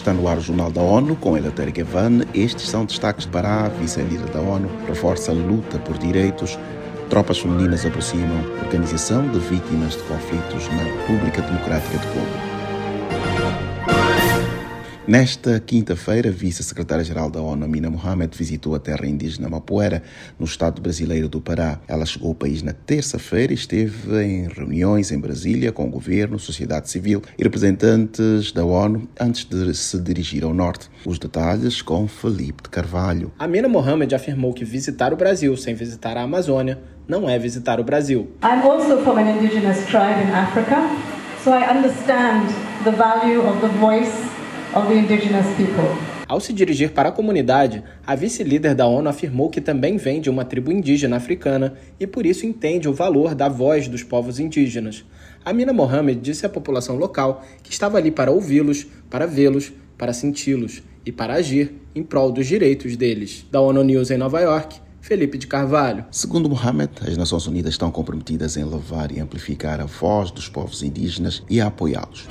Está no ar o Jornal da ONU com Eleutério Gavan. Estes são destaques para a vice-líder da ONU, reforça a luta por direitos, tropas femininas aproximam organização de vítimas de conflitos na República Democrática do Congo. Nesta quinta-feira, a vice-secretária-geral da ONU, Amina Mohamed, visitou a terra indígena Mapuera, no estado brasileiro do Pará. Ela chegou ao país na terça-feira e esteve em reuniões em Brasília com o governo, sociedade civil e representantes da ONU antes de se dirigir ao norte. Os detalhes com Felipe de Carvalho. Amina Mohamed afirmou que visitar o Brasil sem visitar a Amazônia não é visitar o Brasil. I'm also from an indigenous tribe in Africa, so I understand the value of the voice of the indigenous people. Ao se dirigir para a comunidade, a vice-líder da ONU afirmou que também vem de uma tribo indígena africana e por isso entende o valor da voz dos povos indígenas. Amina Mohamed disse à população local que estava ali para ouvi-los, para vê-los, para senti-los e para agir em prol dos direitos deles. Da ONU News em Nova York, Felipe de Carvalho. Segundo Mohamed, as Nações Unidas estão comprometidas em levar e amplificar a voz dos povos indígenas e a apoiá-los.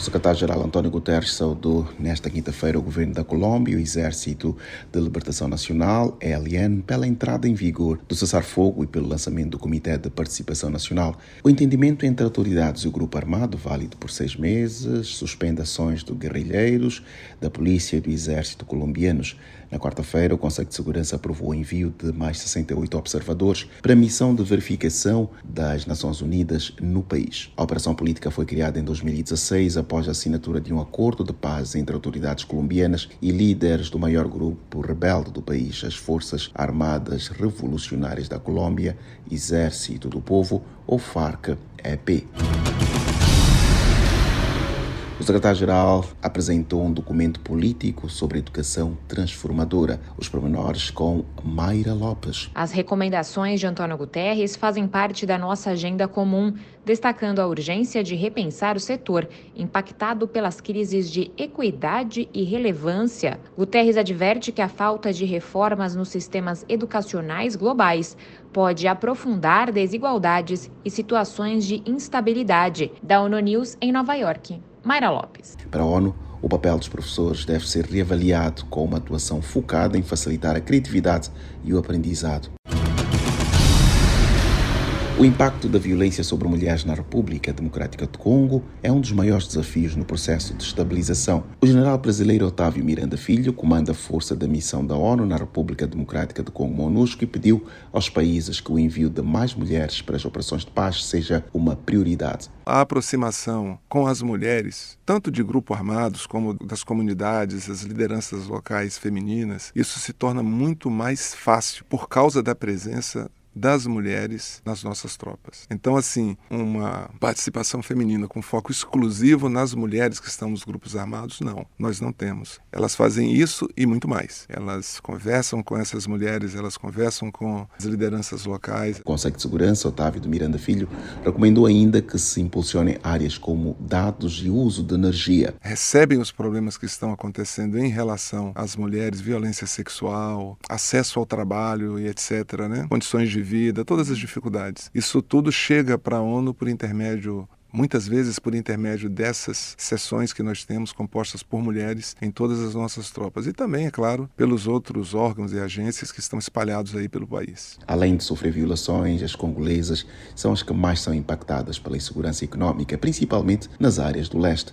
O secretário-geral António Guterres saudou nesta quinta-feira o governo da Colômbia e o Exército de Libertação Nacional, ELN, pela entrada em vigor do cessar-fogo e pelo lançamento do Comitê de Participação Nacional. O entendimento entre autoridades e o grupo armado, válido por seis meses, suspende ações de guerrilheiros, da polícia e do exército colombianos. Na quarta-feira, o Conselho de Segurança aprovou o envio de mais 68 observadores para a missão de verificação das Nações Unidas no país. A operação política foi criada em 2016 após a assinatura de um acordo de paz entre autoridades colombianas e líderes do maior grupo rebelde do país, as Forças Armadas Revolucionárias da Colômbia, Exército do Povo ou FARC-EP. O secretário-geral apresentou um documento político sobre educação transformadora. Os pormenores com Mayra Lopes. As recomendações de Antônio Guterres fazem parte da nossa agenda comum, destacando a urgência de repensar o setor, impactado pelas crises de equidade e relevância. Guterres adverte que a falta de reformas nos sistemas educacionais globais pode aprofundar desigualdades e situações de instabilidade. Da ONU News em Nova York. Mayra Lopes. Para a ONU, o papel dos professores deve ser reavaliado com uma atuação focada em facilitar a criatividade e o aprendizado. O impacto da violência sobre mulheres na República Democrática do Congo é um dos maiores desafios no processo de estabilização. O general brasileiro Otávio Miranda Filho comanda a força da missão da ONU na República Democrática do Congo, MONUSCO, e pediu aos países que o envio de mais mulheres para as operações de paz seja uma prioridade. A aproximação com as mulheres, tanto de grupos armados como das comunidades, as lideranças locais femininas, isso se torna muito mais fácil por causa da presença das mulheres nas nossas tropas. Então, assim, uma participação feminina com foco exclusivo nas mulheres que estão nos grupos armados, não, nós não temos. Elas fazem isso e muito mais. Elas conversam com essas mulheres, elas conversam com as lideranças locais. O Conselho de Segurança, Otávio de Miranda Filho, recomendou ainda que se impulsionem áreas como dados e uso de energia. Recebem os problemas que estão acontecendo em relação às mulheres, violência sexual, acesso ao trabalho e etc., né? Condições de de vida, todas as dificuldades. Isso tudo chega para a ONU por intermédio muitas vezes por intermédio dessas sessões que nós temos compostas por mulheres em todas as nossas tropas e também, é claro, pelos outros órgãos e agências que estão espalhados aí pelo país. Além de sofrer violações, as congolesas são as que mais são impactadas pela insegurança econômica, principalmente nas áreas do leste.